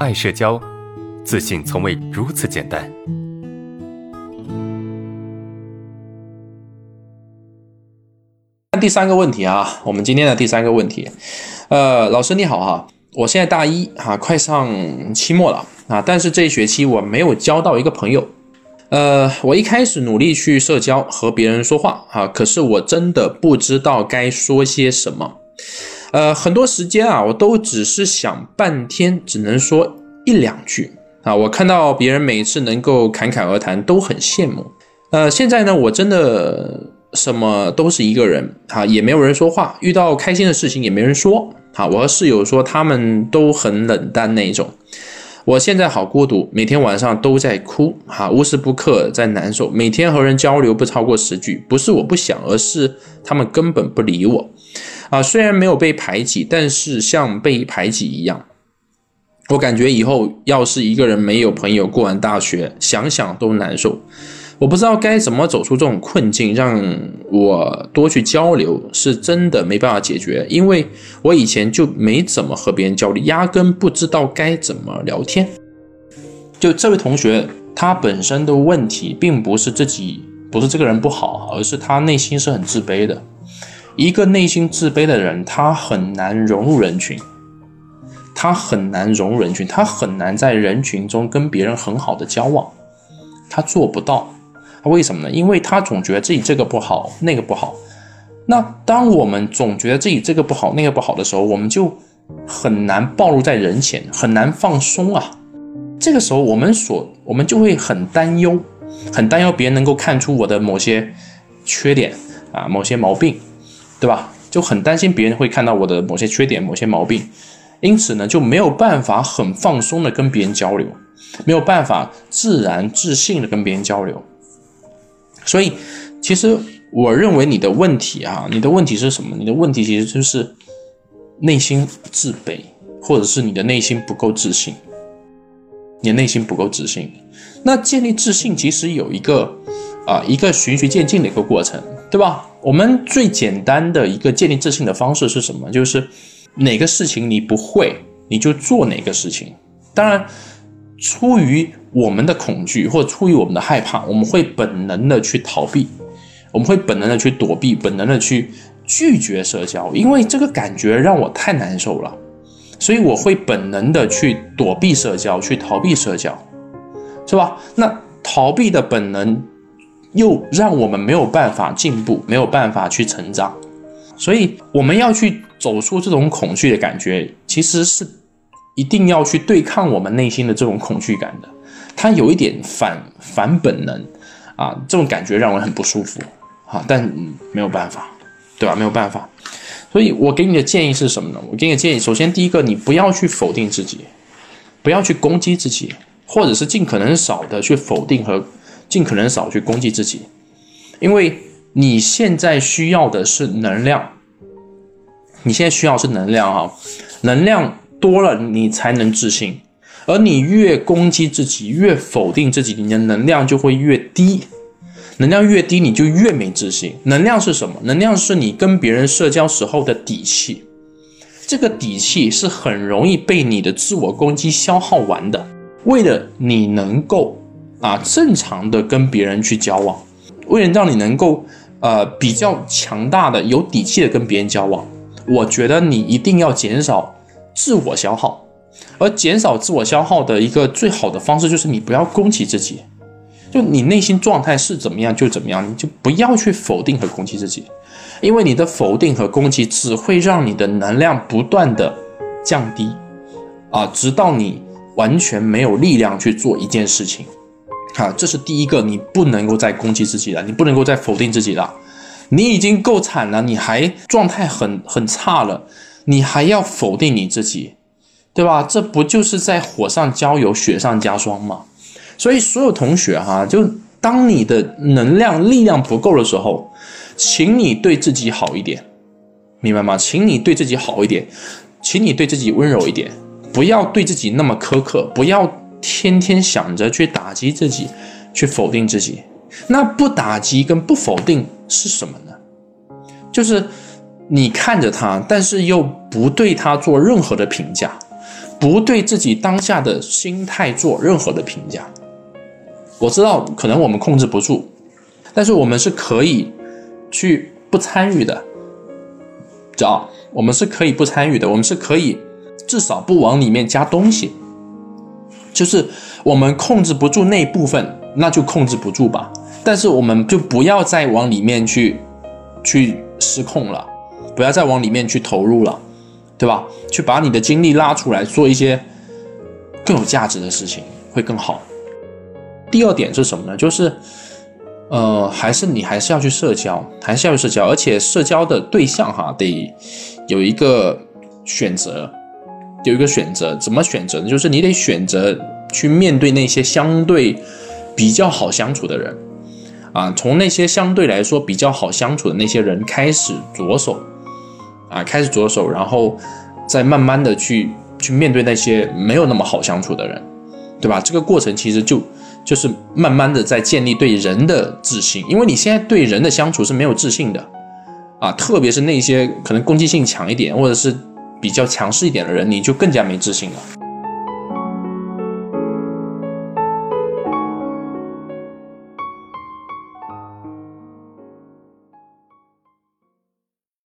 爱社交，自信从未如此简单。第三个问题啊，我们今天的第三个问题，呃，老师你好哈，我现在大一哈，快上期末了啊，但是这一学期我没有交到一个朋友，呃，我一开始努力去社交和别人说话啊，可是我真的不知道该说些什么。呃，很多时间啊，我都只是想半天，只能说一两句啊。我看到别人每次能够侃侃而谈，都很羡慕。呃，现在呢，我真的什么都是一个人啊，也没有人说话。遇到开心的事情也没人说啊。我和室友说，他们都很冷淡那一种。我现在好孤独，每天晚上都在哭哈，无时不刻在难受。每天和人交流不超过十句，不是我不想，而是他们根本不理我。啊，虽然没有被排挤，但是像被排挤一样。我感觉以后要是一个人没有朋友，过完大学，想想都难受。我不知道该怎么走出这种困境，让我多去交流，是真的没办法解决，因为我以前就没怎么和别人交流，压根不知道该怎么聊天。就这位同学，他本身的问题并不是自己不是这个人不好，而是他内心是很自卑的。一个内心自卑的人，他很难融入人群，他很难融入人群，他很难在人群中跟别人很好的交往，他做不到。为什么呢？因为他总觉得自己这个不好，那个不好。那当我们总觉得自己这个不好，那个不好的时候，我们就很难暴露在人前，很难放松啊。这个时候，我们所我们就会很担忧，很担忧别人能够看出我的某些缺点啊，某些毛病。对吧？就很担心别人会看到我的某些缺点、某些毛病，因此呢，就没有办法很放松的跟别人交流，没有办法自然自信的跟别人交流。所以，其实我认为你的问题啊，你的问题是什么？你的问题其实就是内心自卑，或者是你的内心不够自信。你的内心不够自信，那建立自信其实有一个啊，一个循序渐进的一个过程，对吧？我们最简单的一个建立自信的方式是什么？就是哪个事情你不会，你就做哪个事情。当然，出于我们的恐惧或出于我们的害怕，我们会本能的去逃避，我们会本能的去躲避，本能的去拒绝社交，因为这个感觉让我太难受了，所以我会本能的去躲避社交，去逃避社交，是吧？那逃避的本能。又让我们没有办法进步，没有办法去成长，所以我们要去走出这种恐惧的感觉，其实是一定要去对抗我们内心的这种恐惧感的。它有一点反反本能啊，这种感觉让人很不舒服啊，但没有办法，对吧？没有办法。所以我给你的建议是什么呢？我给你的建议，首先第一个，你不要去否定自己，不要去攻击自己，或者是尽可能少的去否定和。尽可能少去攻击自己，因为你现在需要的是能量，你现在需要是能量哈，能量多了你才能自信，而你越攻击自己，越否定自己，你的能量就会越低，能量越低你就越没自信。能量是什么？能量是你跟别人社交时候的底气，这个底气是很容易被你的自我攻击消耗完的。为了你能够。啊，正常的跟别人去交往，为了让你能够呃比较强大的、有底气的跟别人交往，我觉得你一定要减少自我消耗。而减少自我消耗的一个最好的方式就是你不要攻击自己，就你内心状态是怎么样就怎么样，你就不要去否定和攻击自己，因为你的否定和攻击只会让你的能量不断的降低啊，直到你完全没有力量去做一件事情。好，这是第一个，你不能够再攻击自己了，你不能够再否定自己了，你已经够惨了，你还状态很很差了，你还要否定你自己，对吧？这不就是在火上浇油，雪上加霜吗？所以所有同学哈，就当你的能量力量不够的时候，请你对自己好一点，明白吗？请你对自己好一点，请你对自己温柔一点，不要对自己那么苛刻，不要。天天想着去打击自己，去否定自己，那不打击跟不否定是什么呢？就是你看着他，但是又不对他做任何的评价，不对自己当下的心态做任何的评价。我知道可能我们控制不住，但是我们是可以去不参与的，知道？我们是可以不参与的，我们是可以至少不往里面加东西。就是我们控制不住那部分，那就控制不住吧。但是我们就不要再往里面去去失控了，不要再往里面去投入了，对吧？去把你的精力拉出来，做一些更有价值的事情，会更好。第二点是什么呢？就是，呃，还是你还是要去社交，还是要去社交，而且社交的对象哈，得有一个选择。有一个选择，怎么选择呢？就是你得选择去面对那些相对比较好相处的人，啊，从那些相对来说比较好相处的那些人开始着手，啊，开始着手，然后再慢慢的去去面对那些没有那么好相处的人，对吧？这个过程其实就就是慢慢的在建立对人的自信，因为你现在对人的相处是没有自信的，啊，特别是那些可能攻击性强一点，或者是。比较强势一点的人，你就更加没自信了。